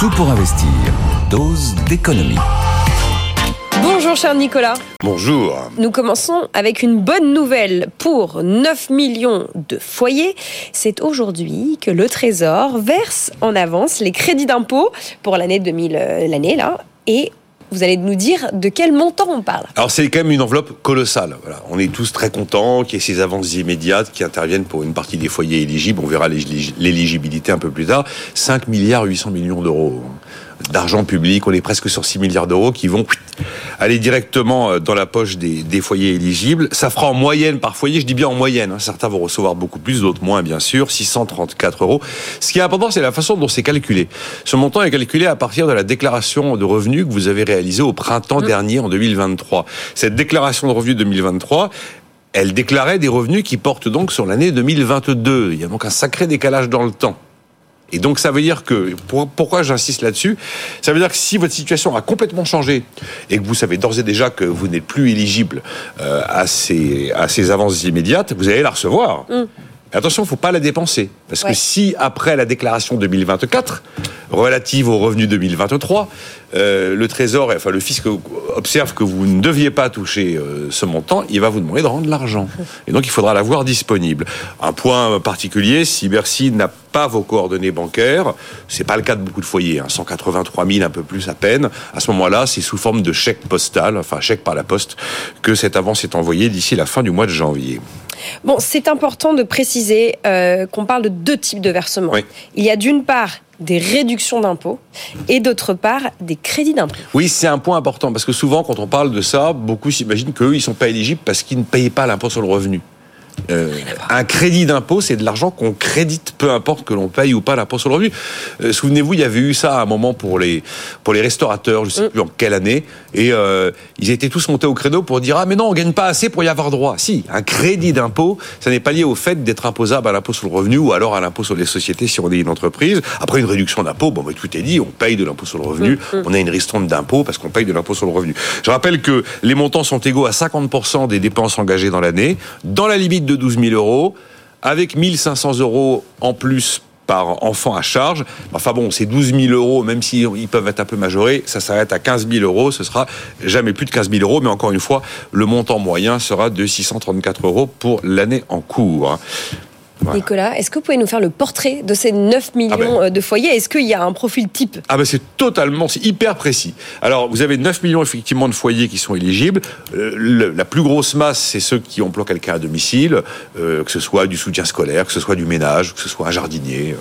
Tout pour investir. Dose d'économie. Bonjour cher Nicolas. Bonjour. Nous commençons avec une bonne nouvelle pour 9 millions de foyers. C'est aujourd'hui que le Trésor verse en avance les crédits d'impôt pour l'année 2000, euh, l'année là, et vous allez nous dire de quel montant on parle. Alors c'est quand même une enveloppe colossale. On est tous très contents qu'il y ait ces avances immédiates qui interviennent pour une partie des foyers éligibles. On verra l'éligibilité un peu plus tard. 5 milliards 800 millions d'euros d'argent public. On est presque sur 6 milliards d'euros qui vont aller directement euh, dans la poche des, des, foyers éligibles. Ça fera en moyenne par foyer, je dis bien en moyenne. Hein. Certains vont recevoir beaucoup plus, d'autres moins, bien sûr. 634 euros. Ce qui est important, c'est la façon dont c'est calculé. Ce montant est calculé à partir de la déclaration de revenus que vous avez réalisée au printemps mmh. dernier, en 2023. Cette déclaration de revenus 2023, elle déclarait des revenus qui portent donc sur l'année 2022. Il y a donc un sacré décalage dans le temps. Et donc ça veut dire que, pourquoi j'insiste là-dessus? Ça veut dire que si votre situation a complètement changé et que vous savez d'ores et déjà que vous n'êtes plus éligible euh, à, ces, à ces avances immédiates, vous allez la recevoir. Mm. Attention, il ne faut pas la dépenser. Parce que si, après la déclaration 2024, relative au revenu 2023, euh, le Trésor, enfin le fisc observe que vous ne deviez pas toucher euh, ce montant, il va vous demander de rendre l'argent. Et donc il faudra l'avoir disponible. Un point particulier, si Bercy n'a pas vos coordonnées bancaires, c'est pas le cas de beaucoup de foyers, hein, 183 000 un peu plus à peine. À ce moment-là, c'est sous forme de chèque postal, enfin chèque par la poste, que cette avance est envoyée d'ici la fin du mois de janvier. Bon, c'est important de préciser euh, qu'on parle de deux types de versements. Il y a d'une part des réductions d'impôts et d'autre part des crédits d'impôts. Oui, c'est un point important parce que souvent quand on parle de ça, beaucoup s'imaginent qu'eux, ils ne sont pas éligibles parce qu'ils ne payaient pas l'impôt sur le revenu. Euh, un crédit d'impôt, c'est de l'argent qu'on crédite, peu importe que l'on paye ou pas l'impôt sur le revenu. Euh, souvenez-vous, il y avait eu ça à un moment pour les pour les restaurateurs, je ne sais plus en quelle année, et euh, ils étaient tous montés au créneau pour dire ah mais non, on gagne pas assez pour y avoir droit. Si, un crédit d'impôt, ça n'est pas lié au fait d'être imposable à l'impôt sur le revenu ou alors à l'impôt sur les sociétés si on est une entreprise. Après une réduction d'impôt, bon, mais tout est dit, on paye de l'impôt sur le revenu, mm, mm. on a une ristourne d'impôt parce qu'on paye de l'impôt sur le revenu. Je rappelle que les montants sont égaux à 50% des dépenses engagées dans l'année, dans la limite de 12 000 euros, avec 1500 euros en plus par enfant à charge. Enfin bon, c'est 12 000 euros, même s'ils peuvent être un peu majorés, ça s'arrête à 15 000 euros, ce sera jamais plus de 15 000 euros, mais encore une fois, le montant moyen sera de 634 euros pour l'année en cours. Nicolas, est-ce que vous pouvez nous faire le portrait de ces 9 millions ah ben. euh, de foyers? Est-ce qu'il y a un profil type? Ah ben c'est totalement, c'est hyper précis. Alors vous avez 9 millions effectivement de foyers qui sont éligibles. Euh, la plus grosse masse, c'est ceux qui emploient quelqu'un à domicile, euh, que ce soit du soutien scolaire, que ce soit du ménage, que ce soit un jardinier,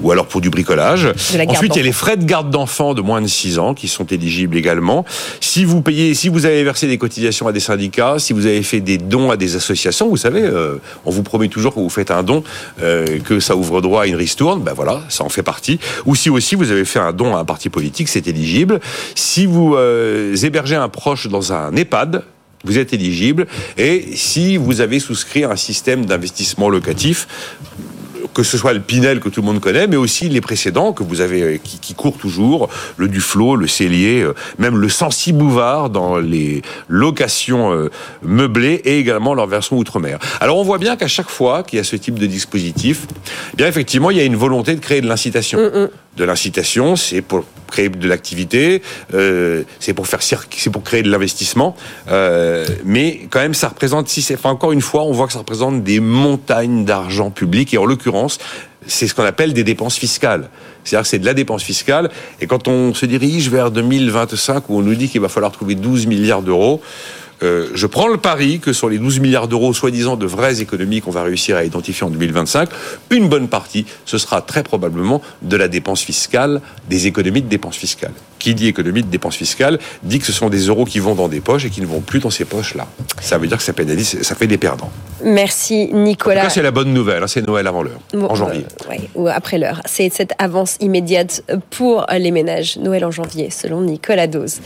ou alors pour du bricolage. Ensuite, il y a les frais de garde d'enfants de moins de 6 ans qui sont éligibles également. Si vous payez, si vous avez versé des cotisations à des syndicats, si vous avez fait des dons à des associations, vous savez, on vous promet toujours que vous faites un don euh, que ça ouvre droit à une ristourne, ben voilà, ça en fait partie. Ou si aussi vous avez fait un don à un parti politique, c'est éligible. Si vous euh, hébergez un proche dans un EHPAD, vous êtes éligible. Et si vous avez souscrit un système d'investissement locatif, que ce soit le Pinel que tout le monde connaît, mais aussi les précédents que vous avez, euh, qui, qui courent toujours, le Duflo, le Cellier, euh, même le Sancy Bouvard dans les locations euh, meublées et également leur version outre-mer. Alors on voit bien qu'à chaque fois qu'il y a ce type de dispositif, eh bien effectivement il y a une volonté de créer de l'incitation. Mm, mm. De l'incitation, c'est pour créer de l'activité, euh, c'est pour faire c'est pour créer de l'investissement, euh, mais quand même ça représente si c'est enfin, encore une fois on voit que ça représente des montagnes d'argent public et en l'occurrence c'est ce qu'on appelle des dépenses fiscales. C'est-à-dire que c'est de la dépense fiscale. Et quand on se dirige vers 2025, où on nous dit qu'il va falloir trouver 12 milliards d'euros, euh, je prends le pari que sur les 12 milliards d'euros, soi-disant de vraies économies qu'on va réussir à identifier en 2025, une bonne partie, ce sera très probablement de la dépense fiscale, des économies de dépenses fiscales. Qui dit économie de dépenses fiscales dit que ce sont des euros qui vont dans des poches et qui ne vont plus dans ces poches-là. Ça veut dire que ça pénalise, ça fait des perdants. Merci Nicolas. C'est la bonne nouvelle, hein, c'est Noël avant l'heure, en janvier. Euh, ou après l'heure. C'est cette avance immédiate pour les ménages. Noël en janvier, selon Nicolas Dose.